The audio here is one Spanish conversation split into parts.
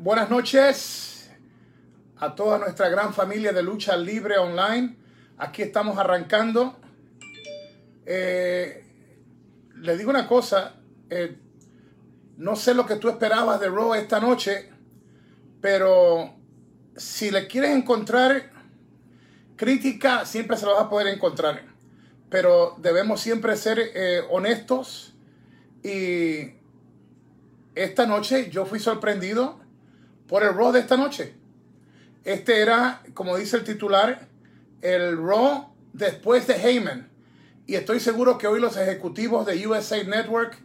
buenas noches a toda nuestra gran familia de lucha libre online. Aquí estamos arrancando. Eh, le digo una cosa, eh, no sé lo que tú esperabas de Raw esta noche, pero si le quieres encontrar crítica, siempre se lo vas a poder encontrar. Pero debemos siempre ser eh, honestos y esta noche yo fui sorprendido por el Raw de esta noche. Este era, como dice el titular, el Raw después de Heyman. Y estoy seguro que hoy los ejecutivos de USA Network,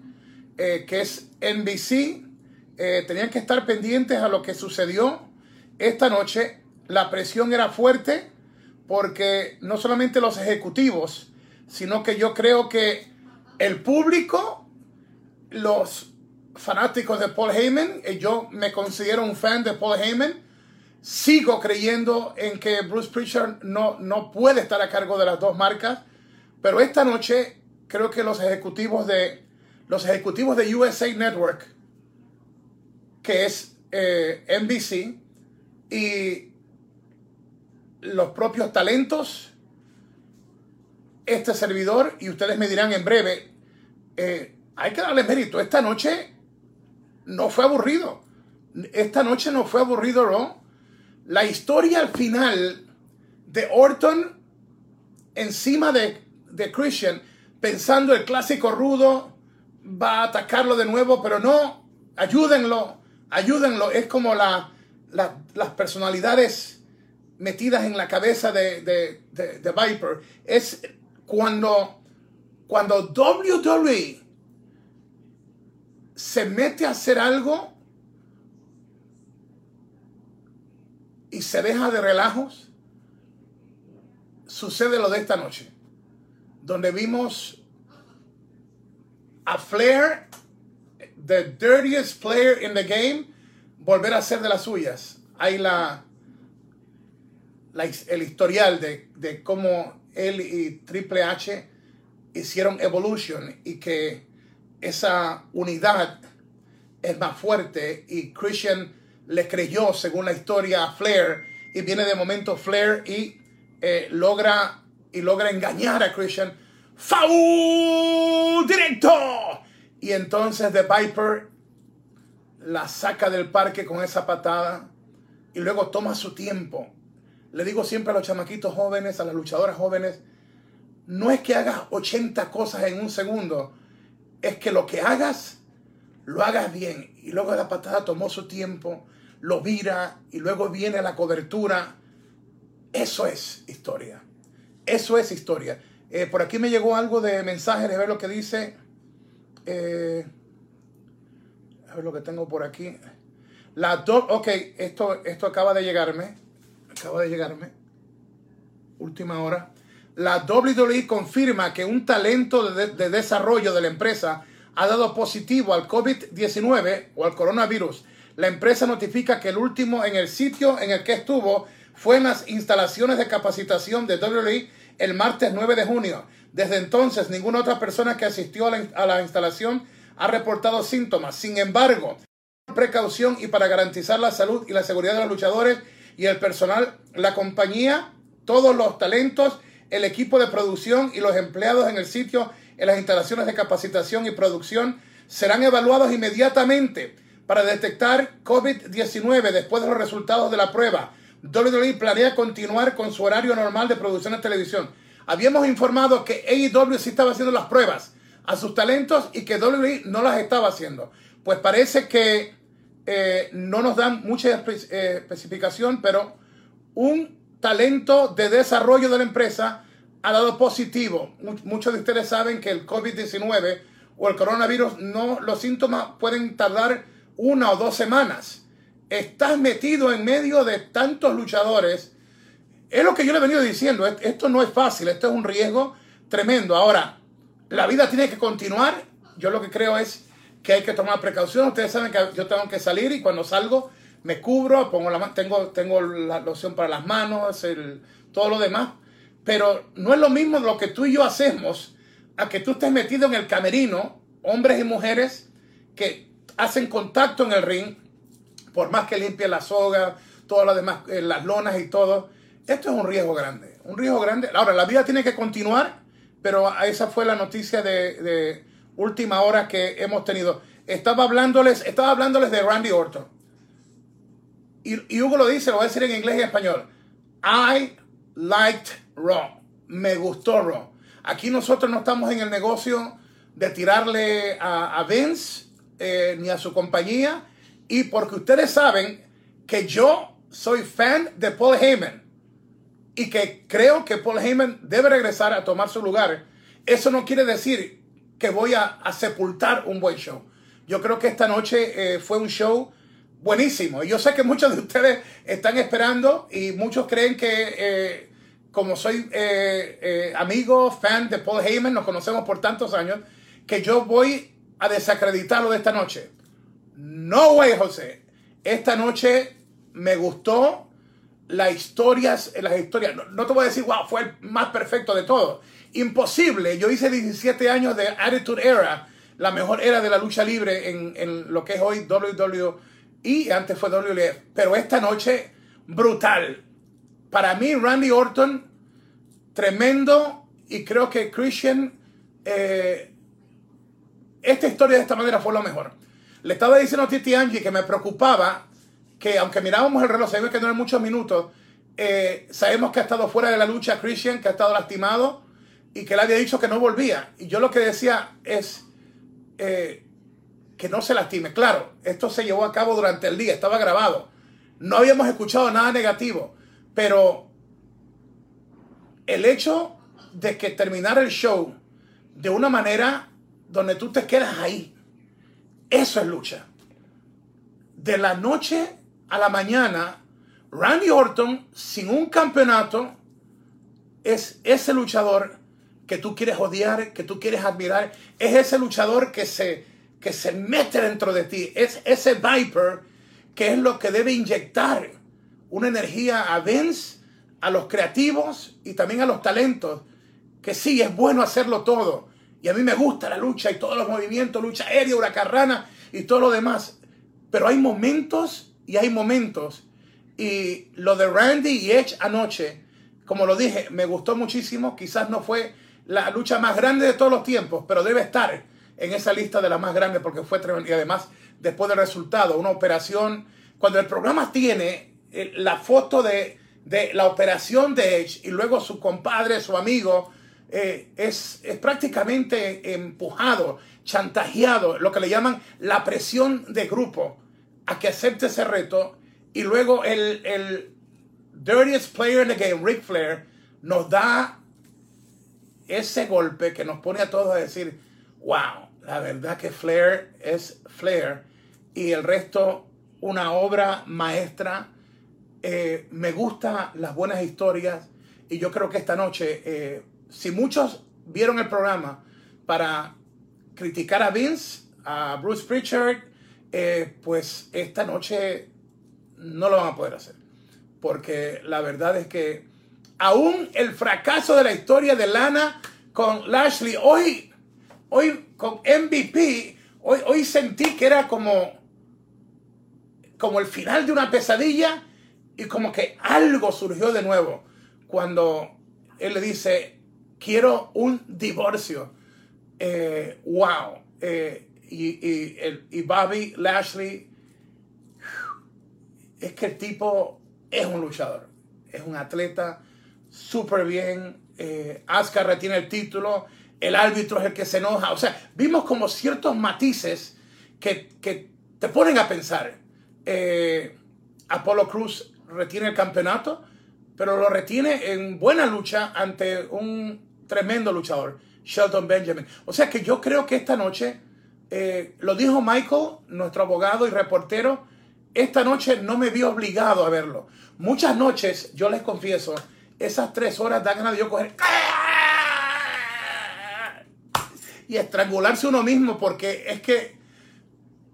eh, que es NBC, eh, tenían que estar pendientes a lo que sucedió esta noche. La presión era fuerte porque no solamente los ejecutivos, sino que yo creo que el público, los fanáticos de Paul Heyman, yo me considero un fan de Paul Heyman, sigo creyendo en que Bruce Prichard no, no puede estar a cargo de las dos marcas, pero esta noche creo que los ejecutivos de los ejecutivos de USA Network, que es eh, NBC, y los propios talentos, este servidor, y ustedes me dirán en breve, eh, hay que darle mérito. Esta noche no fue aburrido. Esta noche no fue aburrido, ¿no? La historia al final de Orton encima de, de Christian, pensando el clásico rudo, va a atacarlo de nuevo, pero no, ayúdenlo, ayúdenlo. Es como la, las personalidades metidas en la cabeza de, de, de, Viper. Es cuando, cuando WWE se mete a hacer algo y se deja de relajos, sucede lo de esta noche, donde vimos a Flair, the dirtiest player in the game, volver a ser de las suyas. Hay la, el historial de, de cómo él y Triple H hicieron Evolution y que esa unidad es más fuerte y Christian le creyó, según la historia, a Flair y viene de momento Flair y eh, logra, y logra engañar a Christian. ¡Foul! ¡Directo! Y entonces The Viper la saca del parque con esa patada y luego toma su tiempo. Le digo siempre a los chamaquitos jóvenes, a las luchadoras jóvenes, no es que hagas 80 cosas en un segundo, es que lo que hagas, lo hagas bien. Y luego la patada tomó su tiempo, lo vira y luego viene la cobertura. Eso es historia. Eso es historia. Eh, por aquí me llegó algo de mensaje, de ver lo que dice. Eh, a ver lo que tengo por aquí. La do ok, esto, esto acaba de llegarme. Acaba de llegarme. Última hora. La WWE confirma que un talento de desarrollo de la empresa ha dado positivo al COVID-19 o al coronavirus la empresa notifica que el último en el sitio en el que estuvo fue en las instalaciones de capacitación de WWE el martes 9 de junio. Desde entonces, ninguna otra persona que asistió a la, instalación ha reportado síntomas. Sin embargo, precaución y para garantizar la salud y la seguridad de los luchadores y el personal, la compañía, todos los talentos, el equipo de producción y los empleados en el sitio, en las instalaciones de capacitación y producción, serán evaluados inmediatamente para detectar COVID-19 después de los resultados de la prueba. WWE planea continuar con su horario normal de producción de televisión. Habíamos informado que AEW sí estaba haciendo las pruebas a sus talentos y que WWE no las estaba haciendo. Pues parece que eh, no nos dan mucha eh, especificación, pero un talento de desarrollo de la empresa ha dado positivo. Muchos de ustedes saben que el COVID-19 o el coronavirus, no, los síntomas pueden tardar una o dos semanas. Estás metido en medio de tantos luchadores. Es lo que yo le he venido diciendo. Esto no es fácil, esto es un riesgo tremendo. Ahora, la vida tiene que continuar. Yo lo que creo es que hay que tomar precaución. Ustedes saben que yo tengo que salir y cuando salgo me cubro, pongo la, tengo, tengo la loción para las manos, el, todo lo demás. Pero no es lo mismo lo que tú y yo hacemos a que tú estés metido en el camerino, hombres y mujeres, que hacen contacto en el ring, por más que limpie la soga, todas las demás, eh, las lonas y todo, esto es un riesgo grande, un riesgo grande. Ahora, la vida tiene que continuar, pero esa fue la noticia de, de última hora que hemos tenido. Estaba hablándoles, estaba hablándoles de Randy Orton. Y, Hugo lo dice, lo voy a decir en inglés y en español. I liked Raw. Me gustó Raw. Aquí nosotros no estamos en el negocio de tirarle a, a Vince eh, ni a su compañía. Y porque ustedes saben que yo soy fan de Paul Heyman y que creo que Paul Heyman debe regresar a tomar su lugar, eso no quiere decir que voy a, sepultar un buen show. Yo creo que esta noche eh, fue un show buenísimo. Yo sé que muchos de ustedes están esperando y muchos creen que, eh, como soy amigo, fan de Paul Heyman, nos conocemos por tantos años, que yo voy a desacreditarlo de esta noche. No way, José. Esta noche me gustó las historias, las historias. No, te voy a decir, wow, fue el más perfecto de todo. Imposible. Yo hice 17 años de Attitude Era, la mejor era de la lucha libre en, en lo que es hoy WWE y antes fue WWF. Pero esta noche, brutal. Para mí, Randy Orton, tremendo. Y creo que Christian eh, esta historia de esta manera fue lo mejor. Le estaba diciendo a Titi Angie que me preocupaba que, aunque mirábamos el reloj, sabemos que no eran muchos minutos, eh, sabemos que ha estado fuera de la lucha Christian, que ha estado lastimado y que le había dicho que no volvía. Y yo lo que decía es eh, que no se lastime. Claro, esto se llevó a cabo durante el día, estaba grabado. No habíamos escuchado nada negativo, pero el hecho de que terminara el show de una manera donde tú te quedas ahí. Eso es lucha. De la noche a la mañana, Randy Orton, sin un campeonato, es ese luchador que tú quieres odiar, que tú quieres admirar. Es ese luchador que se, que se mete dentro de ti. Es ese Viper que es lo que debe inyectar una energía a Vince, a los creativos y también a los talentos. Que sí, es bueno hacerlo todo y a mí me gusta la lucha y todos los movimientos, lucha aérea, huracarrana y todo lo demás. Pero hay momentos y hay momentos. Y lo de Randy y Edge anoche, como lo dije, me gustó muchísimo. Quizás no fue la lucha más grande de todos los tiempos, pero debe estar en esa lista de las más grandes porque fue tremendo. Y además, después del resultado, una operación, cuando el programa tiene eh, la foto de, de la operación de Edge y luego su compadre, su amigo, eh, es, prácticamente empujado, chantajeado, lo que le llaman la presión de grupo, a que acepte ese reto. Y luego el, el dirtiest player in the game, Ric Flair, nos da ese golpe que nos pone a todos a decir, wow, la verdad que Flair es Flair. Y el resto, una obra maestra. Eh, me gustan las buenas historias. Y yo creo que esta noche eh, si muchos vieron el programa para criticar a Vince, a Bruce Pritchard, eh, pues esta noche no lo van a poder hacer. Porque la verdad es que aún el fracaso de la historia de Lana con Lashley, hoy, hoy con MVP, hoy, hoy sentí que era como, como el final de una pesadilla y como que algo surgió de nuevo cuando él le dice, quiero un divorcio. Eh, wow. Eh, y, el, y, Bobby Lashley, es que el tipo es un luchador, es un atleta súper bien. Eh, retiene el título, el árbitro es el que se enoja. O sea, vimos como ciertos matices que, que te ponen a pensar. Eh, Apolo Cruz retiene el campeonato, pero lo retiene en buena lucha ante un tremendo luchador, Shelton Benjamin. O sea que yo creo que esta noche, eh, lo dijo Michael, nuestro abogado y reportero, esta noche no me vi obligado a verlo. Muchas noches, yo les confieso, esas tres horas dan ganas de yo coger y estrangularse uno mismo porque es que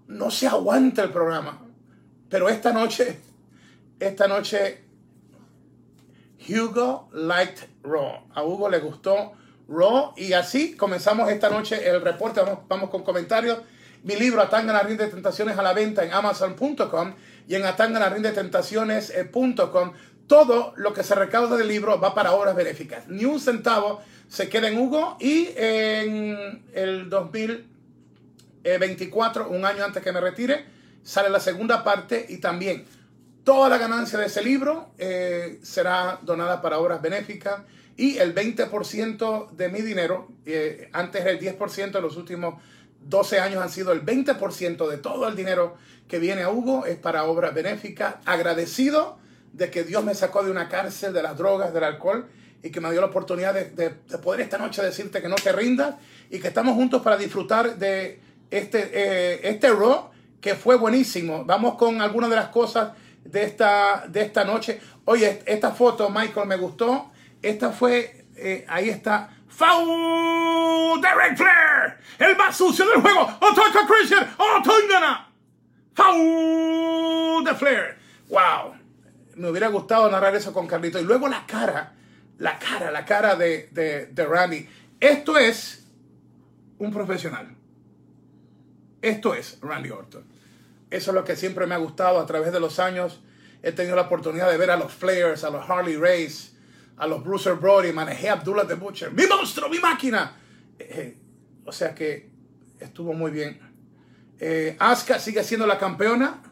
no se aguanta el programa. Pero esta noche, esta noche Hugo liked Raw. A Hugo le gustó Raw y así comenzamos esta noche el reporte. Vamos, vamos con comentarios. Mi libro Atanga la de Tentaciones a la venta en Amazon.com. y en atanganarindetentaciones.com. Todo lo que se recauda del libro va para obras benéficas. Ni un centavo se queda en Hugo y en el 2024, un año antes que me retire, sale la segunda parte y también toda la ganancia de ese libro eh, será donada para obras benéficas y el 20% de mi dinero, eh, antes el 10% de los últimos 12 años han sido el 20% de todo el dinero que viene a Hugo es para obras benéficas. Agradecido de que Dios me sacó de una cárcel de las drogas, del alcohol y que me dio la oportunidad de, poder esta noche decirte que no te rindas y que estamos juntos para disfrutar de este, eh, este Raw que fue buenísimo. Vamos con algunas de las cosas de esta, de esta noche. Oye, esta foto, Michael, me gustó. Esta fue, eh, ahí está. Foul Derek Flair, el más sucio del juego. Ataca Christian, gana. Foul de Flair. Wow. Me hubiera gustado narrar eso con Carlito. Y luego la cara, la cara, la cara de, de, de Randy. Esto es un profesional. Esto es Randy Orton. Eso es lo que siempre me ha gustado a través de los años. He tenido la oportunidad de ver a los Flares, a los Harley Race, a los Bruiser Brody, manejé a Abdullah the Butcher, mi monstruo, mi máquina. Eh, eh, o sea que estuvo muy bien. Eh, Asuka sigue siendo la campeona.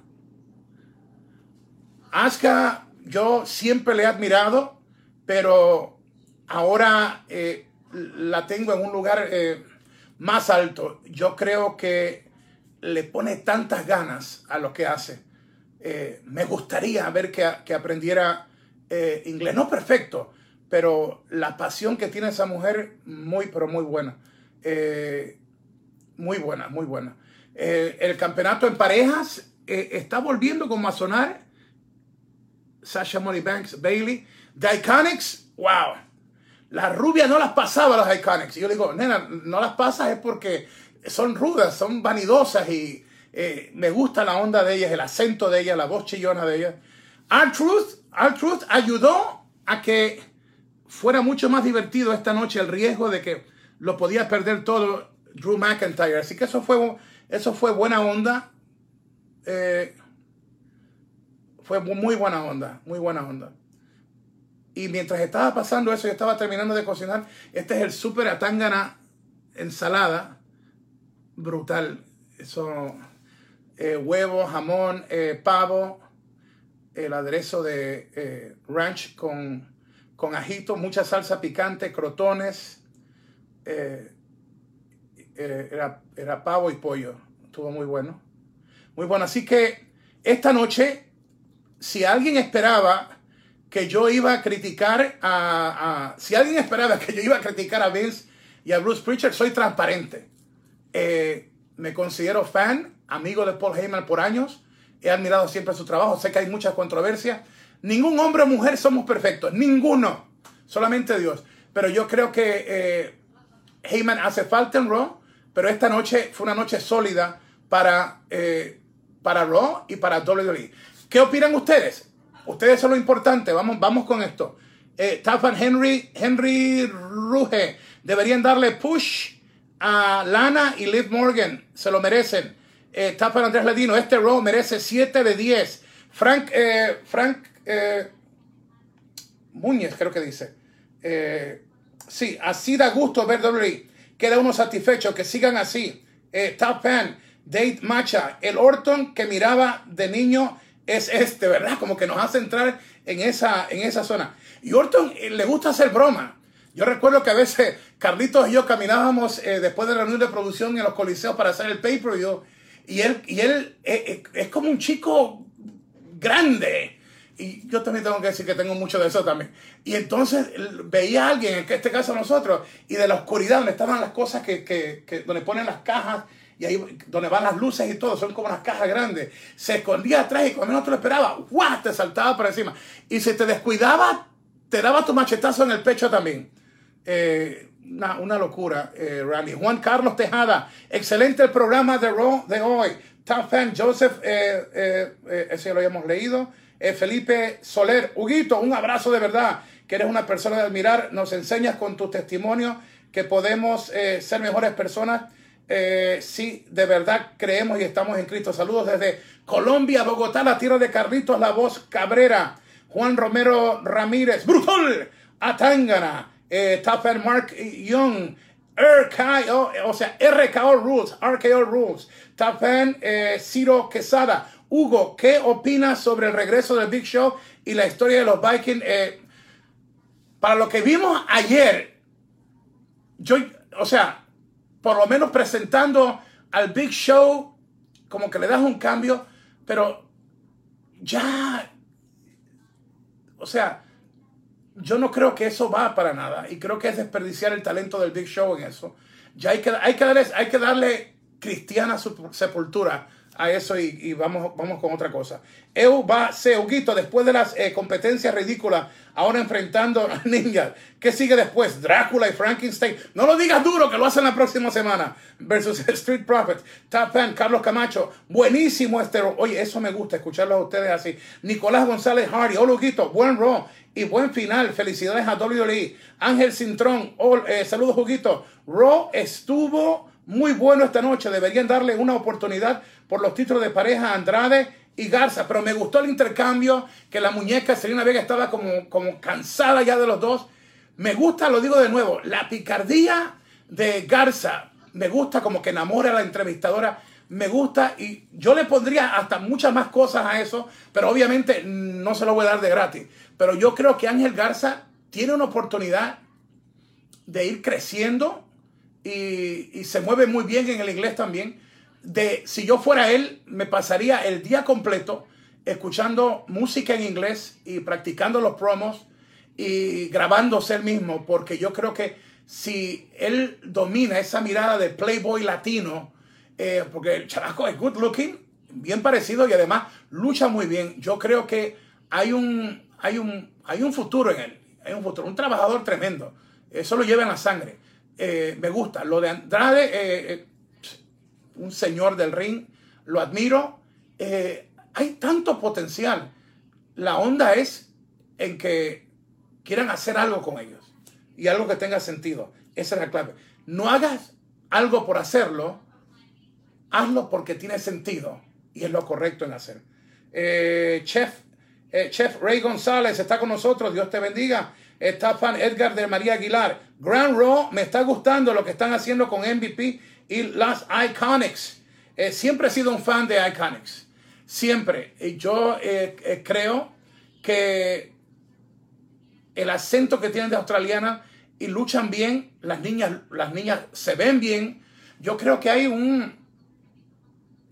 Asuka, yo siempre le he admirado, pero ahora la tengo en un lugar más alto. Yo creo que le pone tantas ganas a lo que hace. me gustaría ver que, que aprendiera inglés. No perfecto, pero la pasión que tiene esa mujer, muy, pero muy buena. Eh, muy buena, muy buena. Eh, el campeonato en parejas eh, está volviendo como a sonar. Sasha Money Banks, Bailey. The Iconics, wow. Las rubias no las pasaba las Iconics. Y yo digo, nena, no las pasas es porque son rudas, son vanidosas y me gusta la onda de ellas, el acento de ellas, la voz chillona de ellas. R-Truth, R-Truth ayudó a que fuera mucho más divertido esta noche el riesgo de que lo podía perder todo Drew McIntyre. Así que eso fue, eso fue buena onda. Eh, fue muy buena onda, muy buena onda. Y mientras estaba pasando eso, yo estaba terminando de cocinar. Este es el super atangana ensalada. Brutal. Eso, eh, huevo, jamón, eh, pavo, el aderezo de ranch con con ajito, mucha salsa picante, crotones. Eh, eh, era, era, pavo y pollo. Estuvo muy bueno. Muy bueno. Así que esta noche, si alguien esperaba que yo iba a criticar a, si alguien esperaba que yo iba a criticar a Vince y a Bruce Pritchard, soy transparente. Eh, me considero fan, amigo de Paul Heyman por años. He admirado siempre su trabajo. Sé que hay muchas controversias. Ningún hombre o mujer somos perfectos, ninguno, solamente Dios. Pero yo creo que eh, Heyman hace falta en Raw, pero esta noche fue una noche sólida para, eh, para Raw y para WWE. ¿Qué opinan ustedes? Ustedes son lo importante, vamos, vamos con esto. Eh, Henry, Henry Ruge, deberían darle push a Lana y Liv Morgan, se lo merecen. Eh, Andrés Ladino, este Raw merece 7 de 10. Frank, eh, Frank eh, Muñez, creo que dice. Eh, sí, así da gusto ver WWE. Queda uno satisfecho, que sigan así. Eh, top fan, Date Macha, el Orton que miraba de niño es este, ¿verdad? Como que nos hace entrar en esa, en esa zona. Y Orton le gusta hacer broma. Yo recuerdo que a veces Carlitos y yo caminábamos después de la reunión de producción en los coliseos para hacer el paper y, yo, y él, y él es como un chico grande y yo también tengo que decir que tengo mucho de eso también. Y entonces veía a alguien, en este caso nosotros, y de la oscuridad donde estaban las cosas que, que, que, donde ponen las cajas y ahí donde van las luces y todo, son como unas cajas grandes. Se escondía atrás y cuando no te lo esperaba, ¡guau! te saltaba por encima. Y si te descuidaba, te daba tu machetazo en el pecho también. Eh, una, una, locura, eh, Randy. Juan Carlos Tejada, excelente el programa de hoy. Top fan, Joseph, eh, eh, ese lo habíamos leído. Eh, Felipe Soler. Huguito, un abrazo de verdad, que eres una persona de admirar. Nos enseñas con tu testimonio que podemos eh, ser mejores personas eh, sí, de verdad creemos y estamos en Cristo. Saludos desde Colombia, Bogotá, la tierra de Carlitos, la voz Cabrera, Juan Romero Ramírez, Brutal, Atangana, eh, Mark Young, RKO, o sea, RKO Rules, RKO Rules, Tapan eh, Ciro Quesada. Hugo, ¿qué opinas sobre el regreso del Big Show y la historia de los Vikings? Eh, para lo que vimos ayer, yo, o sea, por lo menos presentando al Big Show, como que le das un cambio, pero ya, o sea, yo no creo que eso va para nada y creo que es desperdiciar el talento del Big Show en eso. Ya hay que, hay que, darle, hay que darle cristiana sepultura a eso y, vamos, vamos con otra cosa. Eu va, se, Huguito, después de las eh, competencias ridículas, ahora enfrentando a Ninja, ¿qué sigue después? Drácula y Frankenstein. No lo digas duro, que lo hacen la próxima semana. Versus Street Prophet, Top Fan, Carlos Camacho. Buenísimo este. Oye, eso me gusta, escucharlo a ustedes así. Nicolás González Hardy, hola Huguito, buen Raw y buen final. Felicidades a WWE. Ángel Cintrón, eh, saludos Huguito. Raw estuvo muy bueno esta noche. Deberían darle una oportunidad por los títulos de pareja Andrade y Garza. Pero me gustó el intercambio, que la muñeca Selena Vega estaba como, como cansada ya de los dos. Me gusta, lo digo de nuevo, la picardía de Garza. Me gusta como que enamora a la entrevistadora. Me gusta y yo le pondría hasta muchas más cosas a eso, pero obviamente no se lo voy a dar de gratis. Pero yo creo que Ángel Garza tiene una oportunidad de ir creciendo y, se mueve muy bien en el inglés también. De si yo fuera él, me pasaría el día completo escuchando música en inglés y practicando los promos y grabándose él mismo, porque yo creo que si él domina esa mirada de playboy latino, eh, porque el characo es good looking, bien parecido y además lucha muy bien, yo creo que hay un, hay un, hay un futuro en él, hay un futuro, un trabajador tremendo, eso lo lleva en la sangre. Eh, me gusta. Lo de Andrade, eh, eh, un señor del ring, lo admiro. hay tanto potencial. La onda es en que quieran hacer algo con ellos y algo que tenga sentido. Esa es la clave. No hagas algo por hacerlo, hazlo porque tiene sentido y es lo correcto en hacer. Chef, Chef Ray González está con nosotros, Dios te bendiga. Está fan Edgar de María Aguilar. Grand Raw, me está gustando lo que están haciendo con MVP y las Iconics. Eh, siempre he sido un fan de Iconics. Siempre. Y yo eh, eh, creo que el acento que tienen de australiana y luchan bien, las niñas, las niñas se ven bien. Yo creo que hay un,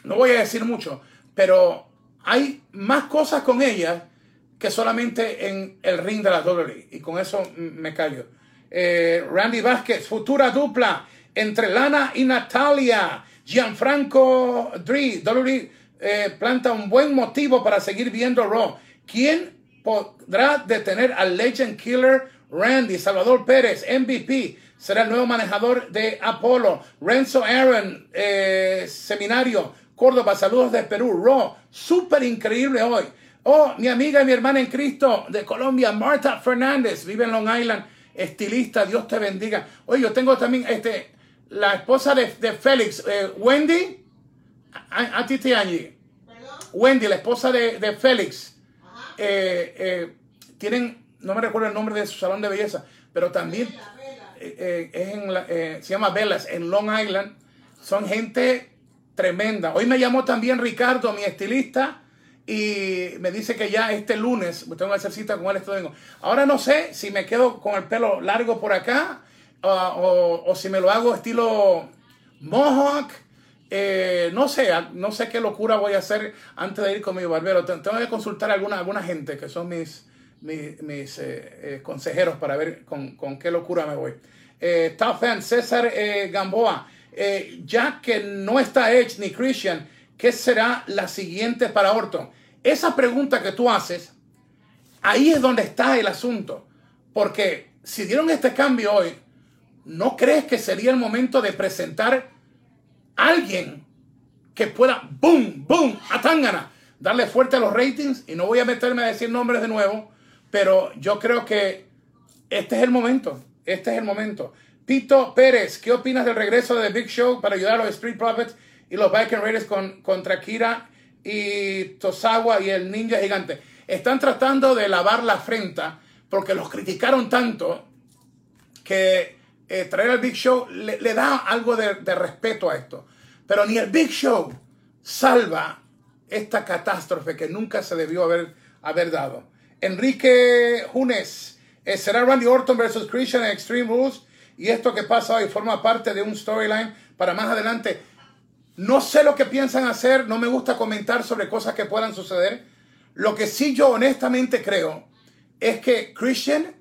no voy a decir mucho, pero hay más cosas con ellas que solamente en el ring de la WWE. Y con eso me callo. Eh, Randy Vázquez, futura dupla entre Lana y Natalia. Gianfranco Dre, WWE eh, planta un buen motivo para seguir viendo Raw. ¿Quién podrá detener al Legend Killer Randy? Salvador Pérez, MVP, será el nuevo manejador de Apolo. Renzo Aaron, eh, Seminario, Córdoba, saludos de Perú. Raw, súper increíble hoy. Oh, mi amiga y mi hermana en Cristo de Colombia, Marta Fernández, vive en Long Island, estilista, Dios te bendiga. Oye, yo tengo también este, la esposa de, Félix, eh, Wendy, a, ti te allí. Wendy, la esposa de, Félix. Eh, eh, tienen, no me recuerdo el nombre de su salón de belleza, pero también es en se llama Velas, en Long Island. Son gente tremenda. Hoy me llamó también Ricardo, mi estilista y me dice que ya este lunes tengo que hacer cita con él este domingo. Ahora no sé si me quedo con el pelo largo por acá o, si me lo hago estilo mohawk. Eh, no sé, no sé qué locura voy a hacer antes de ir con mi barbero. Tengo que consultar a alguna, alguna gente que son mis, mis, eh, eh, consejeros para ver con, qué locura me voy. top fan, César Gamboa. ya que no está Edge ni Christian, ¿qué será la siguiente para Orton? Esa pregunta que tú haces, ahí es donde está el asunto. Porque si dieron este cambio hoy, ¿no crees que sería el momento de presentar a alguien que pueda, boom, boom, a Tangana, darle fuerte a los ratings? Y no voy a meterme a decir nombres de nuevo, pero yo creo que este es el momento. Este es el momento. Pito Pérez, ¿qué opinas del regreso de Big Show para ayudar a los Street Profits y los Viking Raiders con, contra Kira y Tosawa y el Ninja Gigante? Están tratando de lavar la frente porque los criticaron tanto que eh, traer al Big Show le, da algo de, respeto a esto. Pero ni el Big Show salva esta catástrofe que nunca se debió haber, haber dado. Enrique Junes, eh, ¿será Randy Orton versus Christian en Extreme Rules? Y esto que pasa hoy forma parte de un storyline para más adelante. No sé lo que piensan hacer, no me gusta comentar sobre cosas que puedan suceder. Lo que sí yo honestamente creo es que Christian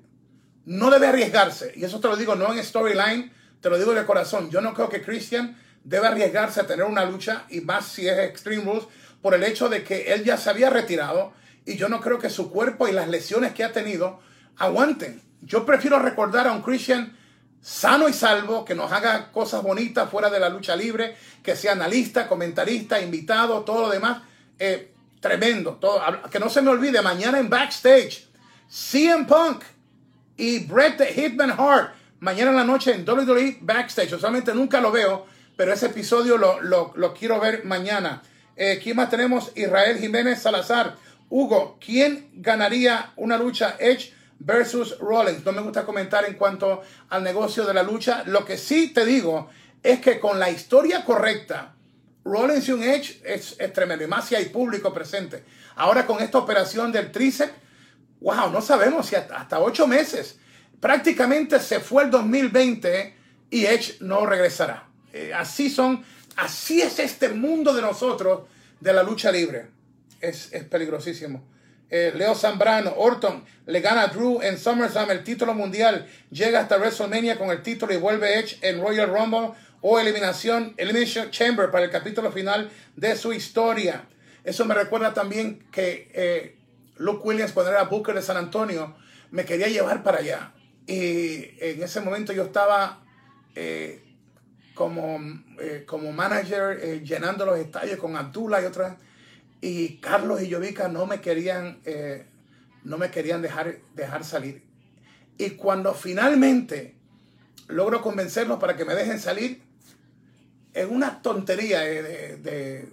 no debe arriesgarse. Y eso te lo digo no en storyline, te lo digo de corazón. Yo no creo que Christian debe arriesgarse a tener una lucha, y más si es Extreme Rules, por el hecho de que él ya se había retirado. Y yo no creo que su cuerpo y las lesiones que ha tenido aguanten. Yo prefiero recordar a un Christian sano y salvo, que nos haga cosas bonitas fuera de la lucha libre, que sea analista, comentarista, invitado, todo lo demás. Eh, tremendo. Todo, que no se me olvide, mañana en backstage, CM Punk y Bret the Hitman Hart. Mañana en la noche en WWE Backstage. Usualmente nunca lo veo, pero ese episodio lo, lo, quiero ver mañana. Eh, ¿Quién más tenemos? Israel Jiménez Salazar. Hugo, ¿quién ganaría una lucha Edge versus Rollins? No me gusta comentar en cuanto al negocio de la lucha. Lo que sí te digo es que con la historia correcta, Rollins y un Edge es, es tremendo. Y más si hay público presente. Ahora con esta operación del tríceps wow, no sabemos si hasta, ocho meses. Prácticamente se fue el 2020 y Edge no regresará. Eh, así son, así es este mundo de nosotros de la lucha libre. Es, peligrosísimo. Eh, Leo Zambrano, Orton le gana a Drew en SummerSlam el título mundial, llega hasta WrestleMania con el título y vuelve Edge en Royal Rumble o eliminación, Elimination Chamber para el capítulo final de su historia. Eso me recuerda también que eh, Luke Williams, cuando era Booker de San Antonio, me quería llevar para allá. Y en ese momento yo estaba eh, como, como manager llenando los estadios con Abdullah y otras. Y Carlos y Jovica no me querían, no me querían dejar, dejar salir. Y cuando finalmente logro convencerlos para que me dejen salir, es una tontería de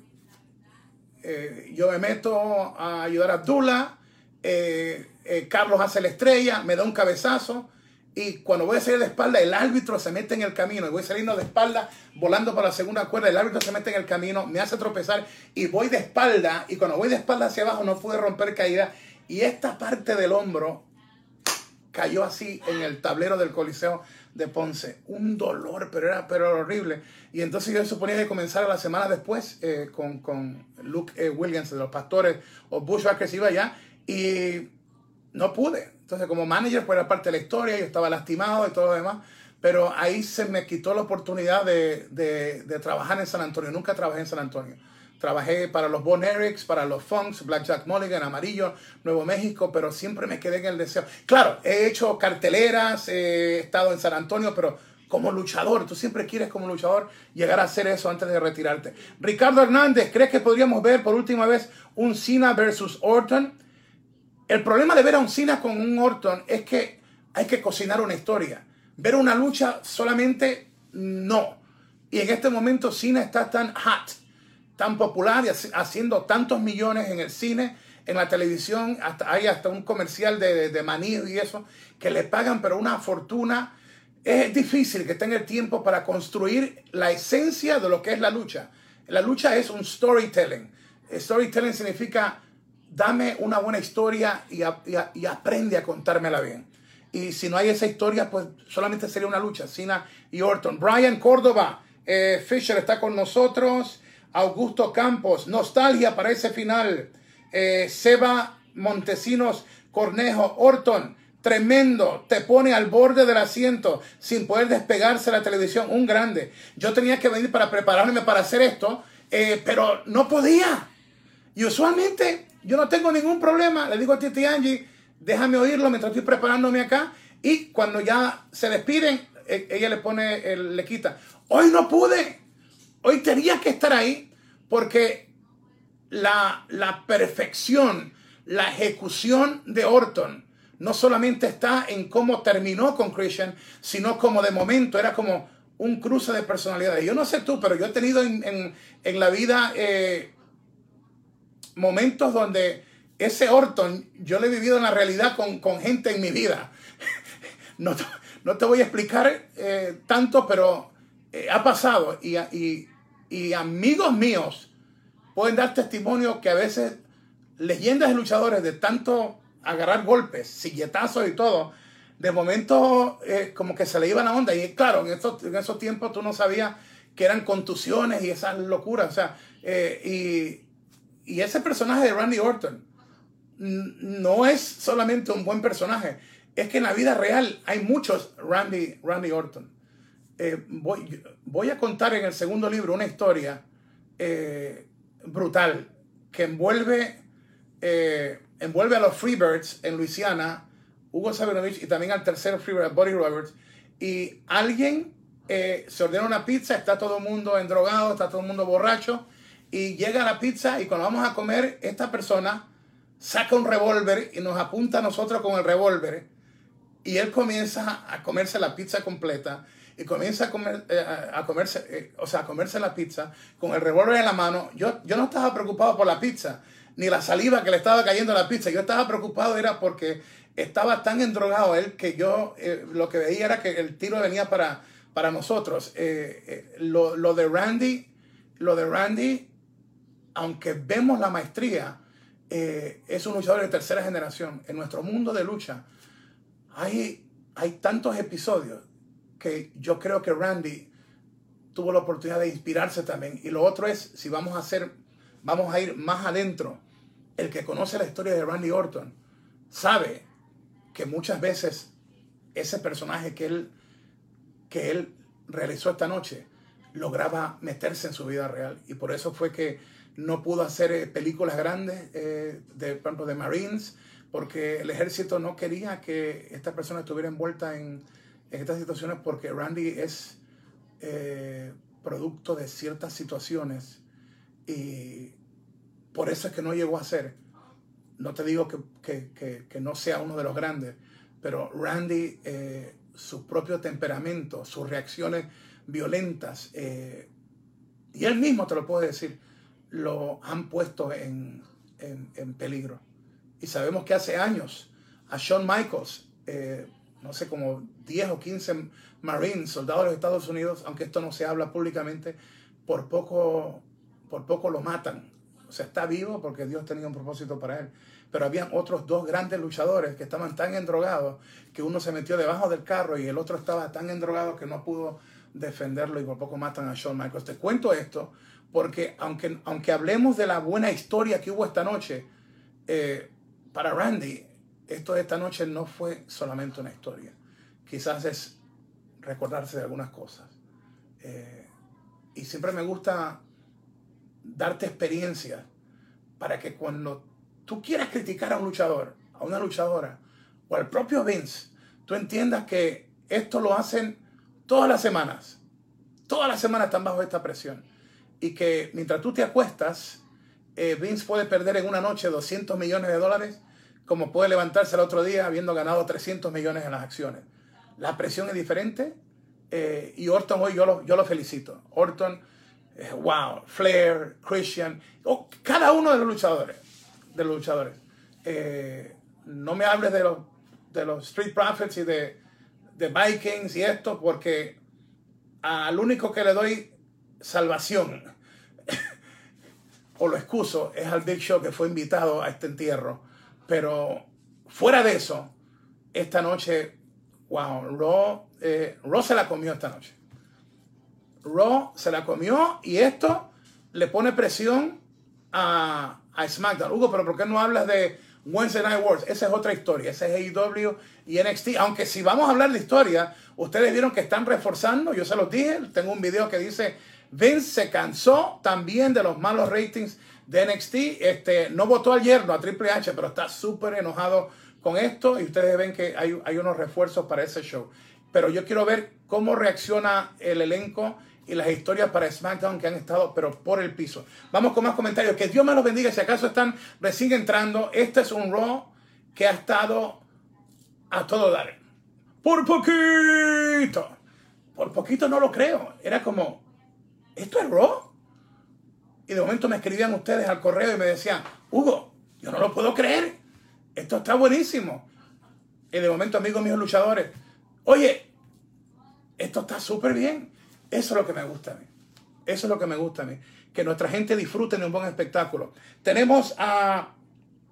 eh, yo me meto a ayudar a Abdullah, eh, eh, Carlos hace la estrella, me da un cabezazo y cuando voy a salir de espalda el árbitro se mete en el camino y voy saliendo de espalda volando para la segunda cuerda, el árbitro se mete en el camino, me hace tropezar y voy de espalda y cuando voy de espalda hacia abajo no pude romper caída y esta parte del hombro cayó así en el tablero del coliseo de Ponce. Un dolor, pero era pero horrible. Y entonces yo suponía que comenzara la semana después eh, con, con, Luke eh, Williams de los pastores o Bushwhackers iba allá y no pude. Entonces como manager fue la parte de la historia, yo estaba lastimado y todo lo demás. Pero ahí se me quitó la oportunidad de, de, trabajar en San Antonio. Nunca trabajé en San Antonio. Trabajé para los Bon Erics, para los Funks, Blackjack Mulligan, Amarillo, Nuevo México, pero siempre me quedé en el deseo. Claro, he hecho carteleras, he estado en San Antonio, pero como luchador, tú siempre quieres como luchador llegar a hacer eso antes de retirarte. Ricardo Hernández, ¿crees que podríamos ver por última vez un Cena versus Orton? El problema de ver a un Cena con un Orton es que hay que cocinar una historia. Ver una lucha solamente no. Y en este momento Cena está tan hot tan popular y haciendo tantos millones en el cine, en la televisión, hay hasta un comercial de, de, y eso, que le pagan pero una fortuna. Es difícil que tenga el tiempo para construir la esencia de lo que es la lucha. La lucha es un storytelling. Storytelling significa dame una buena historia y, aprende a contármela bien. Y si no hay esa historia, pues solamente sería una lucha. Cena y Orton. Brian Córdoba, eh, Fisher está con nosotros. Augusto Campos, nostalgia para ese final. Eh, Seba Montesinos Cornejo, Orton, tremendo, te pone al borde del asiento sin poder despegarse de la televisión, un grande. Yo tenía que venir para prepararme para hacer esto, eh, pero no podía. Y usualmente yo no tengo ningún problema, le digo a Titi Angie, déjame oírlo mientras estoy preparándome acá. Y cuando ya se despiden, e, ella le pone, le quita. Hoy no pude. Hoy tenía que estar ahí porque la, perfección, la ejecución de Orton no solamente está en cómo terminó con Christian, sino como de momento era como un cruce de personalidades. Yo no sé tú, pero yo he tenido en, la vida eh, momentos donde ese Orton, yo lo he vivido en la realidad con, gente en mi vida. no, no, te voy a explicar eh, tanto, pero eh, ha pasado. Y, y, y, amigos míos pueden dar testimonio que a veces leyendas de luchadores de tanto agarrar golpes, silletazos y todo, de momento eh, como que se le iba la onda. Y claro, en esos, en esos tiempos tú no sabías que eran contusiones y esas locuras. O sea, y, y ese personaje de Randy Orton no es solamente un buen personaje, es que en la vida real hay muchos Randy, Randy Orton. Eh, voy, voy, a contar en el segundo libro una historia eh, brutal que envuelve, eh, envuelve a los Freebirds en Luisiana, Hugo Sabinovich y también al tercer Freebird, Buddy Roberts. Y alguien se ordena una pizza, está todo el mundo endrogado, está todo el mundo borracho y llega la pizza y cuando vamos a comer, esta persona saca un revólver y nos apunta a nosotros con el revólver y él comienza a comerse la pizza completa y comienza a, comer, eh, a comerse, eh, o sea, a comerse la pizza con el revólver en la mano. Yo, yo no estaba preocupado por la pizza, ni la saliva que le estaba cayendo a la pizza. Yo estaba preocupado era porque estaba tan endrogado él que yo eh, lo que veía era que el tiro venía para, para nosotros. lo, lo de Randy, lo de Randy aunque vemos la maestría, eh, es un luchador de tercera generación. En nuestro mundo de lucha hay, hay tantos episodios que yo creo que Randy tuvo la oportunidad de inspirarse también. Y lo otro es, si vamos a hacer, vamos a ir más adentro, el que conoce la historia de Randy Orton sabe que muchas veces ese personaje que él, que él realizó esta noche lograba meterse en su vida real. Y por eso fue que no pudo hacer eh, películas grandes, eh, de, por de Marines, porque el ejército no quería que esta persona estuviera envuelta en, estas situaciones porque Randy es eh, producto de ciertas situaciones y por eso es que no llegó a ser. No te digo que, no sea uno de los grandes, pero Randy, su propio temperamento, sus reacciones violentas, y él mismo te lo puede decir, lo han puesto en, peligro. Y sabemos que hace años a Shawn Michaels, eh, no sé, como 10 o 15 Marines, soldados de los Estados Unidos, aunque esto no se habla públicamente, por poco, por poco lo matan. O sea, está vivo porque Dios tenía un propósito para él. Pero habían otros dos grandes luchadores que estaban tan endrogados que uno se metió debajo del carro y el otro estaba tan endrogado que no pudo defenderlo y por poco matan a Shawn Michaels. Te cuento esto porque aunque, aunque hablemos de la buena historia que hubo esta noche, eh, para Randy, esto de esta noche no fue solamente una historia. Quizás es recordarse de algunas cosas. Eh, y siempre me gusta darte experiencia para que cuando tú quieras criticar a un luchador, a una luchadora o al propio Vince, tú entiendas que esto lo hacen todas las semanas. Todas las semanas están bajo esta presión y que mientras tú te acuestas, eh, Vince puede perder en una noche 200 millones de dólares, como puede levantarse el otro día habiendo ganado 300 millones en las acciones. La presión es diferente eh, y Orton hoy yo lo, yo lo felicito. Orton, eh, wow, Flair, Christian, cada uno de los luchadores, de los luchadores. no me hables de los, de los Street Profits y de, de Vikings y esto, porque al único que le doy salvación o lo excuso, es al Big Show que fue invitado a este entierro. Pero fuera de eso, esta noche, wow, Raw, eh, se la comió esta noche. Raw se la comió y esto le pone presión a, a SmackDown. Hugo, pero ¿por qué no hablas de Wednesday Night Wars? Esa es otra historia. Ese es AEW y NXT. Aunque si vamos a hablar de historia, ustedes vieron que están reforzando. Yo se los dije. Tengo un video que dice Vince se cansó también de los malos ratings de NXT. Este, no votó al yerno, a Triple H, pero está súper enojado con esto. Y ustedes ven que hay, hay unos refuerzos para ese show. Pero yo quiero ver cómo reacciona el elenco y las historias para SmackDown que han estado, pero por el piso. Vamos con más comentarios. Que Dios me los bendiga. Si acaso están recién entrando, este es un Raw que ha estado a todo dar. Por poquito. Por poquito no lo creo. Era como, ¿esto es Raw? Y de momento me escribían ustedes al correo y me decían, Hugo, yo no lo puedo creer. Esto está buenísimo. Y de momento, amigos míos luchadores, oye, esto está súper bien. Eso es lo que me gusta a mí. Eso es lo que me gusta a mí. Que nuestra gente disfrute de un buen espectáculo. Tenemos a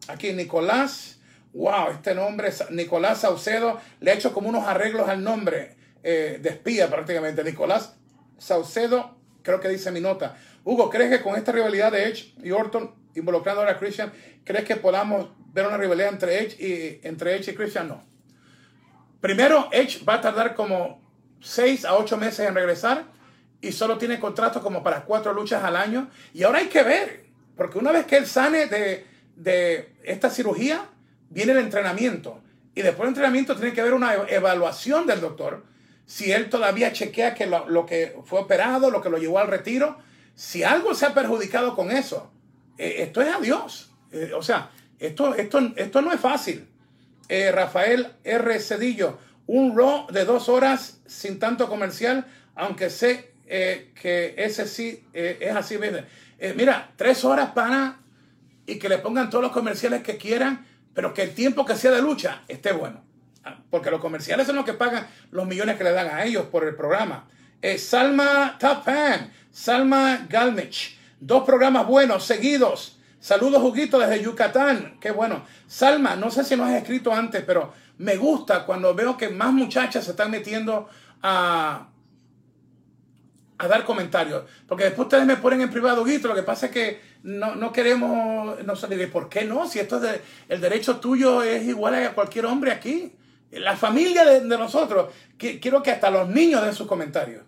aquí Nicolás. Wow, este nombre Nicolás Saucedo. Le ha hecho como unos arreglos al nombre eh, de espía prácticamente. Nicolás Saucedo, creo que dice mi nota. Hugo, ¿crees que con esta rivalidad de Edge y Orton involucrando a Christian, crees que podamos ver una rivalidad entre Edge y, entre Edge y Christian? No. Primero, Edge va a tardar como 6 a 8 meses en regresar y solo tiene contrato como para cuatro luchas al año. Y ahora hay que ver, porque una vez que él sane de, de esta cirugía, viene el entrenamiento. Y después del entrenamiento tiene que haber una evaluación del doctor. Si él todavía chequea que lo, que fue operado, lo que lo llevó al retiro, si algo se ha perjudicado con eso, eh, esto es adiós. Eh, o sea, esto, esto, esto no es fácil. Eh, Rafael R. Cedillo, un Raw de dos horas sin tanto comercial, aunque sé que ese sí es así. mira, tres horas para y que le pongan todos los comerciales que quieran, pero que el tiempo que sea de lucha esté bueno. Porque los comerciales son los que pagan los millones que le dan a ellos por el programa. Salma Top Fan, Salma Galmich, dos programas buenos seguidos. Saludos, Juguito, desde Yucatán. Qué bueno. Salma, no sé si nos has escrito antes, pero me gusta cuando veo que más muchachas se están metiendo a, a dar comentarios. Porque después ustedes me ponen en privado, Guito, lo que pasa es que no, no queremos, no sé, ¿por qué no? Si esto es el derecho tuyo es igual a cualquier hombre aquí. La familia de, nosotros. quiero que hasta los niños den sus comentarios.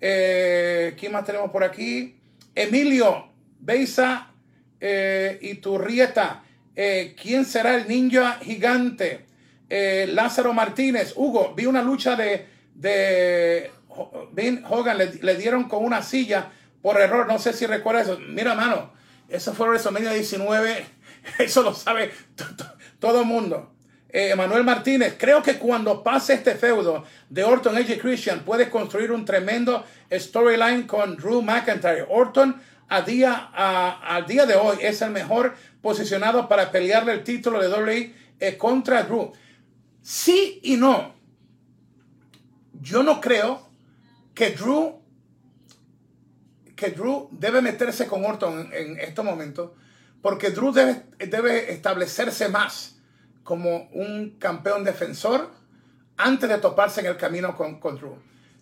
Eh, ¿Quién más tenemos por aquí? Emilio Beisa eh, y Turrieta. Eh, ¿Quién será el ninja gigante? Eh, Lázaro Martínez. Hugo, vi una lucha de, de Hogan, le, dieron con una silla por error. No sé si recuerda eso. Mira, mano, eso fue WrestleMania 19. Eso lo sabe todo el mundo. Eh, Emanuel Martínez, creo que cuando pase este feudo de Orton Edge Christian, puedes construir un tremendo storyline con Drew McIntyre. Orton a día, día de hoy es el mejor posicionado para pelearle el título de WWE eh, contra Drew. Sí y no. Yo no creo que Drew, que Drew debe meterse con Orton en, estos momentos, porque Drew debe, debe establecerse más como un campeón defensor antes de toparse en el camino con, con Drew.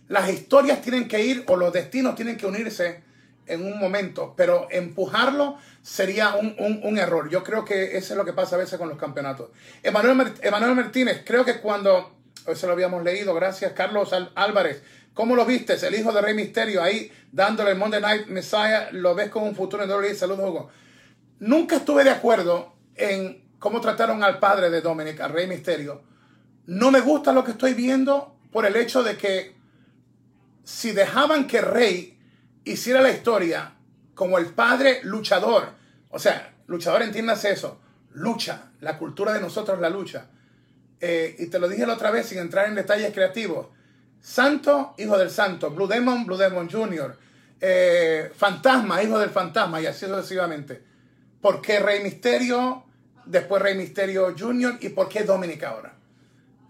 Las historias tienen que ir o los destinos tienen que unirse en un momento, pero empujarlo sería un, error. Yo creo que eso es lo que pasa a veces con los campeonatos. Emanuel, Emanuel Martínez, creo que cuando, eso lo habíamos leído, gracias, Carlos Álvarez, ¿cómo lo viste? El hijo de Rey Misterio ahí dándole el Monday Night Messiah, ¿lo ves como un futuro en WWE? Saludos, Hugo. Nunca estuve de acuerdo en cómo trataron al padre de Dominic, al Rey Misterio. No me gusta lo que estoy viendo por el hecho de que si dejaban que Rey hiciera la historia como el padre luchador, o sea, luchador entiéndase eso, lucha, la cultura de nosotros la lucha. Eh, y te lo dije la otra vez sin entrar en detalles creativos. Santo, hijo del santo. Blue Demon, Blue Demon Jr. Eh, fantasma, hijo del fantasma, y así sucesivamente. ¿Por qué Rey Misterio? Después Rey Misterio Jr. y por qué Dominic ahora.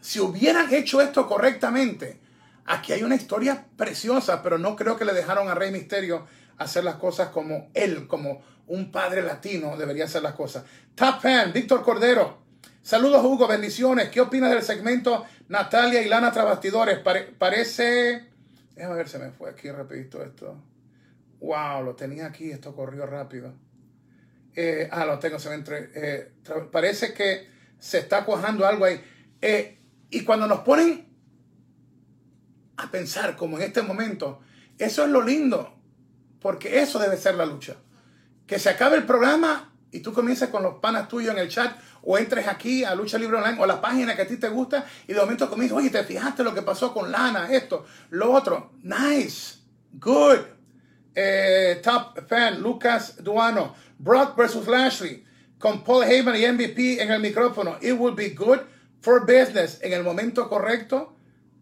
Si hubieran hecho esto correctamente, aquí hay una historia preciosa, pero no creo que le dejaron a Rey Misterio hacer las cosas como él, como un padre latino debería hacer las cosas. Top Fan, Víctor Cordero. Saludos Hugo, bendiciones. ¿Qué opinas del segmento Natalia y Lana Trabastidores? parece... Déjame ver, se me fue aquí rapidito esto. Wow, lo tenía aquí, esto corrió rápido. Eh, ah, lo tengo, se me entre, eh, parece que se está cuajando algo ahí. Eh, y cuando nos ponen a pensar, como en este momento, eso es lo lindo, porque eso debe ser la lucha. Que se acabe el programa y tú comiences con los panas tuyos en el chat o entres aquí a Lucha Libre Online o la página que a ti te gusta y de momento comienzas, oye, ¿te fijaste lo que pasó con Lana? Esto, lo otro. Nice, good. top fan, Lucas Duano. Brock versus Lashley con Paul Heyman y MVP en el micrófono. It would be good, for business en el momento correcto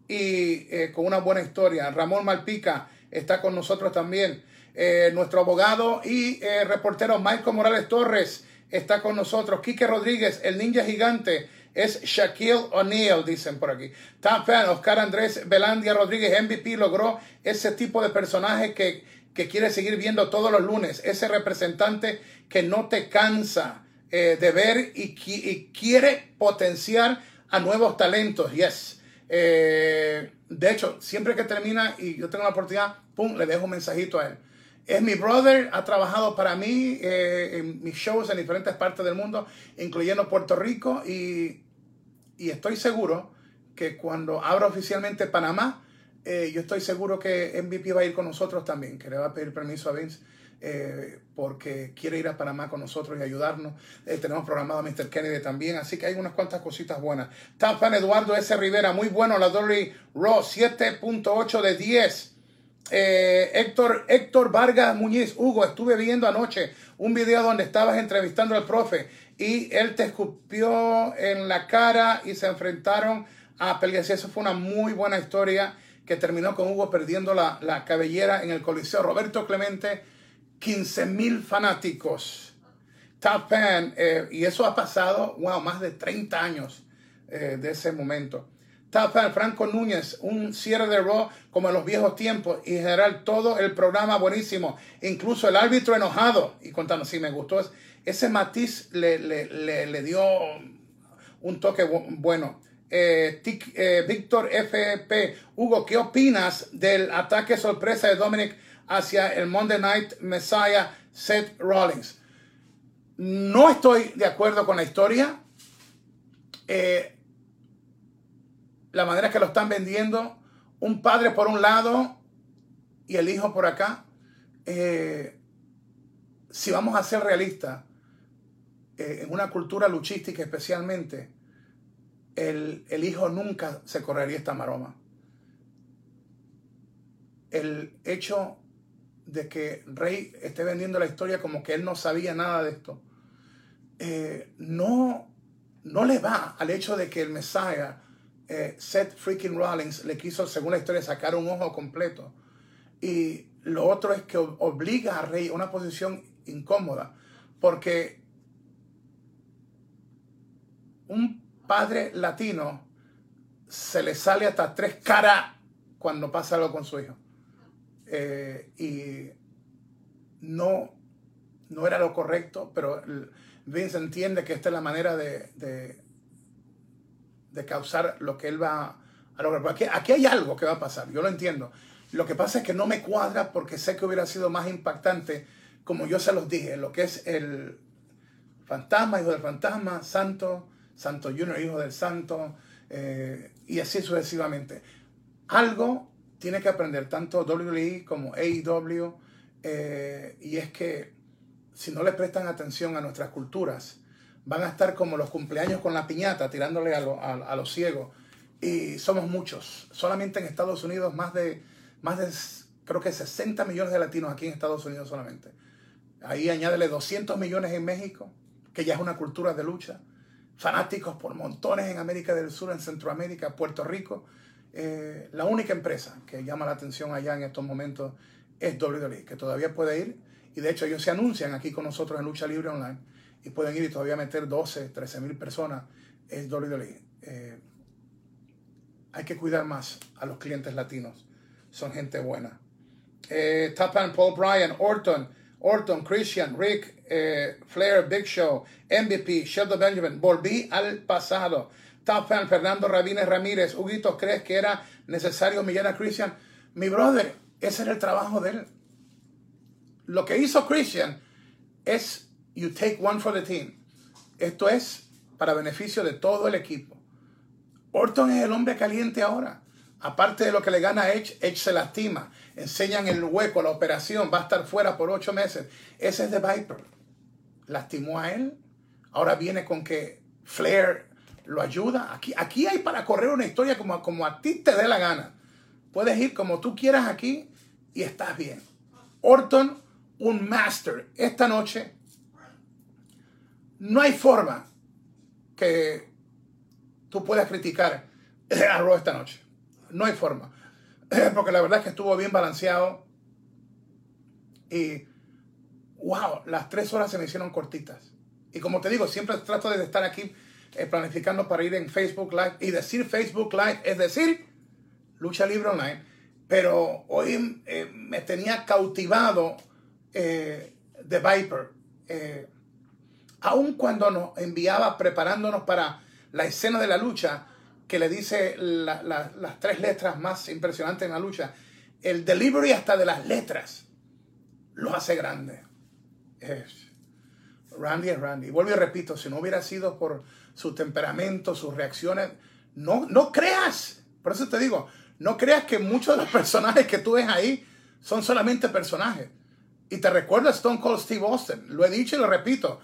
y eh, con una buena historia. Ramón Malpica está con nosotros también. Eh, nuestro abogado y eh, reportero Michael Morales Torres está con nosotros. Quique Rodríguez, el ninja gigante, es Shaquille O'Neal, dicen por aquí. Top fan, Oscar Andrés Belandia Rodríguez, MVP, logró ese tipo de personaje que, que quiere seguir viendo todos los lunes. Ese representante que no te cansa de ver y, y quiere potenciar a nuevos talentos. Yes. Eh, de hecho, siempre que termina y yo tengo la oportunidad, pum, le dejo un mensajito a él. Es mi brother, ha trabajado para mí eh, en mis shows en diferentes partes del mundo, incluyendo Puerto Rico, y, y estoy seguro que cuando abra oficialmente Panamá, eh, yo estoy seguro que MVP va a ir con nosotros también, que le va a pedir permiso a Vince eh, porque quiere ir a Panamá con nosotros y ayudarnos. Eh, tenemos programado a Mr. Kennedy también, así que hay unas cuantas cositas buenas. Tapan Eduardo S. Rivera, muy bueno, la Dolly Raw, 7.8 de 10. Eh, Héctor, Héctor Vargas Muñiz, Hugo, estuve viendo anoche un video donde estabas entrevistando al profe y él te escupió en la cara y se enfrentaron a peleas. Eso fue una muy buena historia que terminó con Hugo perdiendo la, la cabellera en el Coliseo. Roberto Clemente 15 mil fanáticos. Top Fan, eh, y eso ha pasado, wow, más de 30 años eh, de ese momento. Top Fan, Franco Núñez, un cierre de Raw como en los viejos tiempos y en general todo el programa buenísimo, incluso el árbitro enojado y contando, si me gustó, ese matiz le, le, dio un toque bueno. Eh, Víctor FP, Hugo, ¿qué opinas del ataque sorpresa de Dominic? hacia el Monday Night Messiah Seth Rollins. No estoy de acuerdo con la historia. Eh, la manera que lo están vendiendo. Un padre por un lado y el hijo por acá. Eh, si vamos a ser realistas, eh, en una cultura luchística especialmente, el, el, hijo nunca se correría esta maroma. El hecho de que Rey esté vendiendo la historia como que él no sabía nada de esto, eh, no, no le va al hecho de que el Messiah, eh, Seth freaking Rollins, le quiso, según la historia, sacar un ojo completo. Y lo otro es que obliga a Rey a una posición incómoda, porque un padre latino se le sale hasta tres caras cuando pasa algo con su hijo. Eh, y no, no era lo correcto, pero Vince entiende que esta es la manera de, de, causar lo que él va a lograr. Aquí, aquí hay algo que va a pasar, yo lo entiendo. Lo que pasa es que no me cuadra porque sé que hubiera sido más impactante, como yo se los dije, lo que es el fantasma, hijo del fantasma, santo, santo junior, hijo del santo, eh, y así sucesivamente. Algo tiene que aprender tanto WWE como AEW. Eh, y es que si no le prestan atención a nuestras culturas, van a estar como los cumpleaños con la piñata, tirándole a, los ciegos. Y somos muchos. Solamente en Estados Unidos, más de, más de, creo que 60 millones de latinos aquí en Estados Unidos solamente. Ahí añádele 200 millones en México, que ya es una cultura de lucha. Fanáticos por montones en América del Sur, en Centroamérica, Puerto Rico. Eh, la única empresa que llama la atención allá en estos momentos es WWE, que todavía puede ir. Y de hecho ellos se anuncian aquí con nosotros en Lucha Libre Online y pueden ir y todavía meter 12, 13 mil personas. Es WWE. Eh, hay que cuidar más a los clientes latinos. Son gente buena. Eh, Tapan, Paul Bryan, Orton, Orton, Christian, Rick, eh, Flair, Big Show, MVP, Sheldon Benjamin. Volví al pasado. Top fan, Fernando Rabines Ramírez. Huguito, ¿crees que era necesario humillar a Christian? Mi brother, ese era el trabajo de él. Lo que hizo Christian es you take one for the team. Esto es para beneficio de todo el equipo. Orton es el hombre caliente ahora. Aparte de lo que le gana Edge, Edge se lastima. Enseñan el hueco, la operación, va a estar fuera por ocho meses. Ese es de Viper. Lastimó a él. Ahora viene con que Flair lo ayuda. Aquí, aquí hay para correr una historia como, como a ti te dé la gana. Puedes ir como tú quieras aquí y estás bien. Orton, un master. Esta noche no hay forma que tú puedas criticar a Raw esta noche. No hay forma. Porque la verdad es que estuvo bien balanceado. Y, wow, las tres horas se me hicieron cortitas. Y como te digo, siempre trato de estar aquí eh, planificando para ir en Facebook Live. Y decir Facebook Live es decir, lucha libre online. Pero hoy eh, me tenía cautivado eh, The Viper. Eh, aun cuando nos enviaba preparándonos para la escena de la lucha, que le dice las tres letras más impresionantes en la lucha, el delivery hasta de las letras lo hace grande. Randy es Randy. Vuelvo y repito, si no hubiera sido por su temperamento, sus reacciones, no, no creas, por eso te digo, no creas que muchos de los personajes que tú ves ahí son solamente personajes. Y te recuerda Stone Cold Steve Austin. Lo he dicho y lo repito.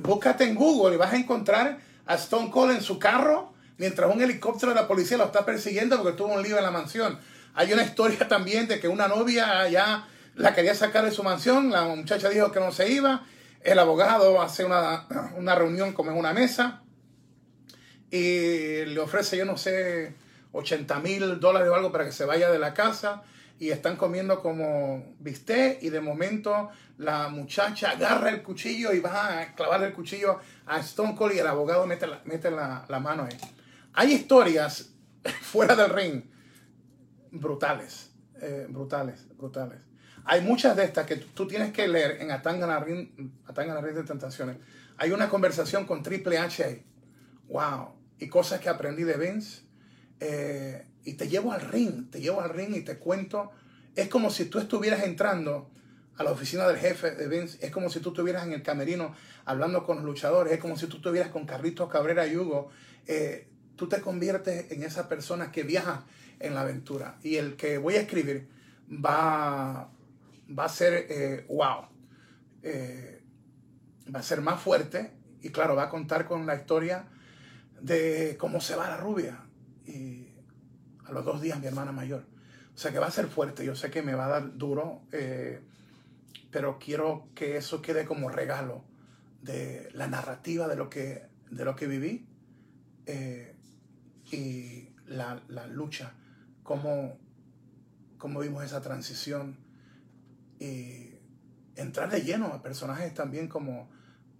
Búscate en Google y vas a encontrar a Stone Cold en su carro mientras un helicóptero de la policía lo está persiguiendo porque tuvo un lío en la mansión. Hay una historia también de que una novia ya la quería sacar de su mansión. La muchacha dijo que no se iba. El abogado hace una, una reunión como en una mesa y le ofrece, yo no sé, 80 mil dólares o algo para que se vaya de la casa y están comiendo como viste y de momento la muchacha agarra el cuchillo y va a clavar el cuchillo a Stone Cold y el abogado mete la, mete la, mano ahí. Hay historias fuera del ring brutales, eh, brutales, brutales. Hay muchas de estas que tú tienes que leer en Atangana Ring, Ring de Tentaciones. Hay una conversación con Triple H. Wow. Y cosas que aprendí de Vince eh, y te llevo al ring, te llevo al ring y te cuento. Es como si tú estuvieras entrando a la oficina del jefe de Vince, es como si tú estuvieras en el camerino hablando con los luchadores, es como si tú estuvieras con Carlitos Cabrera y Hugo. Eh, tú te conviertes en esa persona que viaja en la aventura. Y el que voy a escribir va, va a ser eh, wow. va a ser más fuerte y claro, va a contar con la historia de cómo se va la rubia y a los dos días mi hermana mayor. O sea que va a ser fuerte, yo sé que me va a dar duro, eh, pero quiero que eso quede como regalo de la narrativa de lo que, de lo que viví eh, y la, lucha, cómo, cómo vimos esa transición y entrar de lleno a personajes también como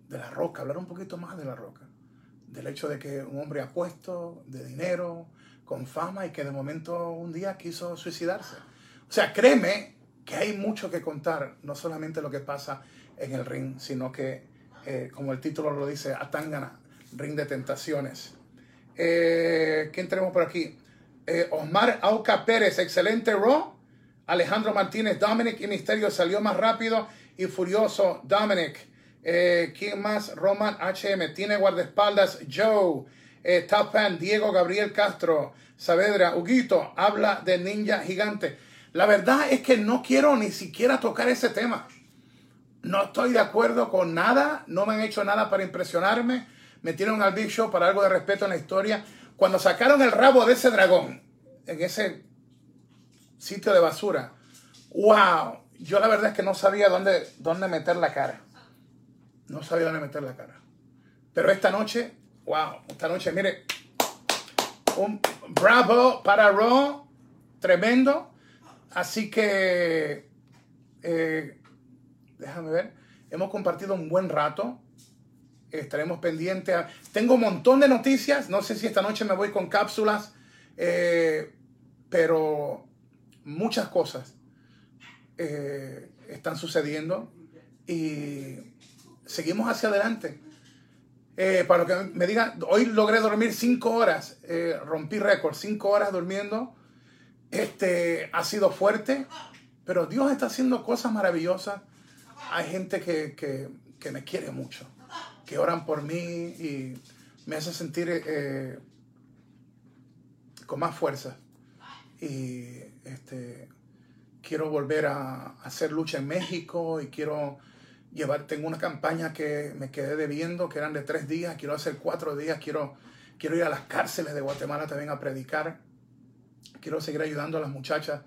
de la roca, hablar un poquito más de la roca del hecho de que un hombre apuesto, de dinero, con fama y que de momento un día quiso suicidarse. O sea, créeme que hay mucho que contar, no solamente lo que pasa en el ring, sino que, eh, como el título lo dice, Atangana, ring de tentaciones. Eh, ¿Quién tenemos por aquí? Eh, Osmar Auca Pérez, excelente Raw. Alejandro Martínez, Dominic y Misterio salió más rápido y furioso. Dominic. Eh, ¿Quién más? Roman HM. Tiene guardaespaldas Joe. Eh, Tapan, Diego Gabriel Castro. Saavedra. Huguito. Habla de ninja gigante. La verdad es que no quiero ni siquiera tocar ese tema. No estoy de acuerdo con nada. No me han hecho nada para impresionarme. Metieron al Big Show para algo de respeto en la historia. Cuando sacaron el rabo de ese dragón en ese sitio de basura. ¡Wow! Yo la verdad es que no sabía dónde, dónde meter la cara. No sabía dónde meter la cara. Pero esta noche, wow, esta noche, mire, un bravo para Raw, tremendo. Así que, eh, déjame ver, hemos compartido un buen rato. Estaremos pendientes. Tengo un montón de noticias. No sé si esta noche me voy con cápsulas, eh, pero muchas cosas eh, están sucediendo. Y seguimos hacia adelante. Eh, para que me digan, hoy logré dormir cinco horas, rompí récord, cinco horas durmiendo. Este ha sido fuerte, pero Dios está haciendo cosas maravillosas. Hay gente que, que me quiere mucho, que oran por mí y me hace sentir eh, con más fuerza. Y este, quiero volver a hacer lucha en México y quiero llevar, tengo una campaña que me quedé debiendo, que eran de tres días, quiero hacer cuatro días, quiero, quiero ir a las cárceles de Guatemala también a predicar, quiero seguir ayudando a las muchachas.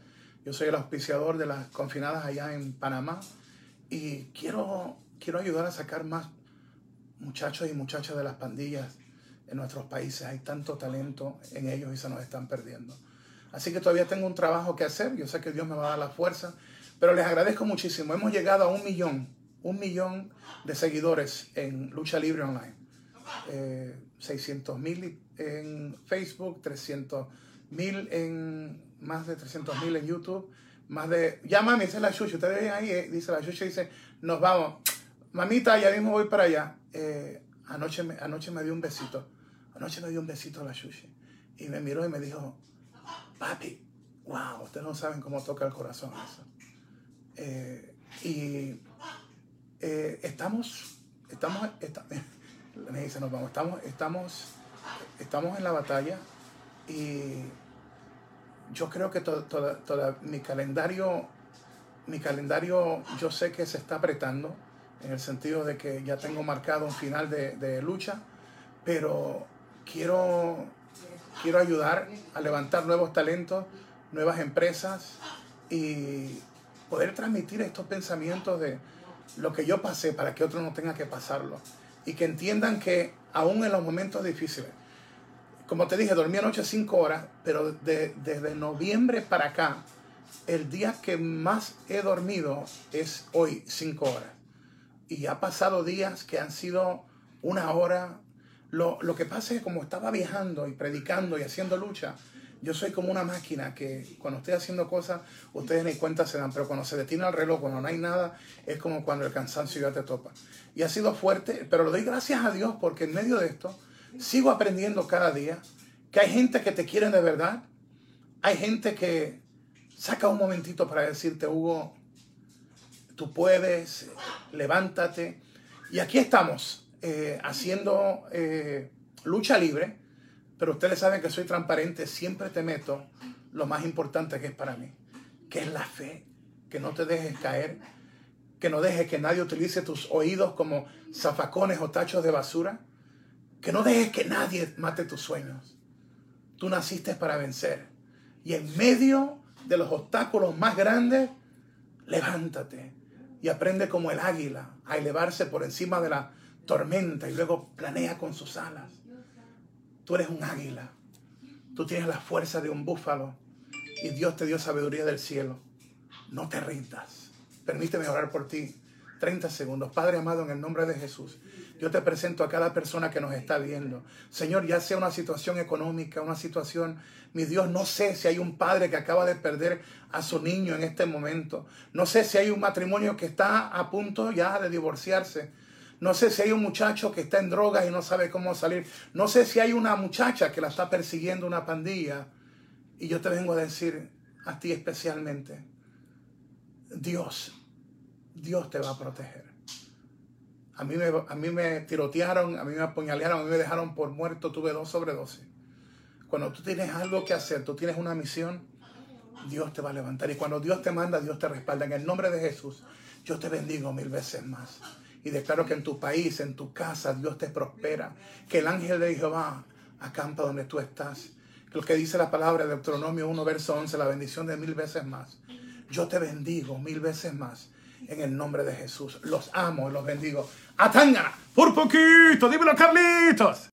Yo soy el auspiciador de las confinadas allá en Panamá y quiero, quiero ayudar a sacar más muchachos y muchachas de las pandillas en nuestros países. Hay tanto talento en ellos y se nos están perdiendo. Así que todavía tengo un trabajo que hacer. Yo sé que Dios me va a dar la fuerza. Pero les agradezco muchísimo. Hemos llegado a un millón, un millón de seguidores en Lucha Libre Online. 600 eh, mil en Facebook, 300 mil en, más de 300 mil en YouTube, más de, ya mami, dice la Chucha, ustedes ven ahí, eh, dice la Chucha, dice, nos vamos, mamita, ya mismo voy para allá. Eh, anoche, me, anoche me dio un besito, anoche me dio un besito a la Chucha y me miró y me dijo, papi, wow, ustedes no saben cómo toca el corazón eso. y estamos, estamos, estamos me dice, nos vamos, estamos, estamos, estamos en la batalla y yo creo que todo, mi calendario, mi calendario yo sé que se está apretando en el sentido de que ya tengo marcado un final de, lucha, pero quiero, quiero ayudar a levantar nuevos talentos, nuevas empresas y poder transmitir estos pensamientos de lo que yo pasé para que otro no tenga que pasarlo y que entiendan que aún en los momentos difíciles, como te dije, dormí anoche cinco horas, pero desde noviembre para acá, el día que más he dormido es hoy cinco horas. Y ha pasado días que han sido una hora. Lo, lo que pasa es que como estaba viajando y predicando y haciendo lucha, yo soy como una máquina que cuando estoy haciendo cosas, ustedes ni cuenta se dan, pero cuando se detiene el reloj, cuando no hay nada, es como cuando el cansancio ya te topa. Y ha sido fuerte, pero lo doy gracias a Dios porque en medio de esto sigo aprendiendo cada día que hay gente que te quiere de verdad. Hay gente que saca un momentito para decirte, Hugo, tú puedes, levántate. Y aquí estamos eh, haciendo eh, lucha libre pero ustedes saben que soy transparente, siempre te meto lo más importante que es para mí, que es la fe, que no te dejes caer, que no dejes que nadie utilice tus oídos como zafacones o tachos de basura, que no dejes que nadie mate tus sueños. Tú naciste para vencer. Y en medio de los obstáculos más grandes, levántate y aprende como el águila a elevarse por encima de la tormenta y luego planea con sus alas. Tú eres un águila. Tú tienes la fuerza de un búfalo. Y Dios te dio sabiduría del cielo. No te rindas. Permíteme orar por ti. 30 segundos. Padre amado, en el nombre de Jesús, yo te presento a cada persona que nos está viendo. Señor, ya sea una situación económica, una situación, mi Dios, no sé si hay un padre que acaba de perder a su niño en este momento. No sé si hay un matrimonio que está a punto ya de divorciarse. No sé si hay un muchacho que está en drogas y no sabe cómo salir. No sé si hay una muchacha que la está persiguiendo una pandilla. Y yo te vengo a decir a ti especialmente, Dios, Dios te va a proteger. A mí, me, a mí me tirotearon, a mí me apuñalearon, a mí me dejaron por muerto, tuve dos sobre doce. Cuando tú tienes algo que hacer, tú tienes una misión, Dios te va a levantar. Y cuando Dios te manda, Dios te respalda. En el nombre de Jesús, yo te bendigo mil veces más. Y declaro que en tu país, en tu casa, Dios te prospera. Que el ángel de Jehová acampa donde tú estás. Lo que dice la palabra de Deuteronomio 1, verso 11, la bendición de mil veces más. Yo te bendigo mil veces más en el nombre de Jesús. Los amo y los bendigo. Atanga, por poquito, dímelo Carlitos.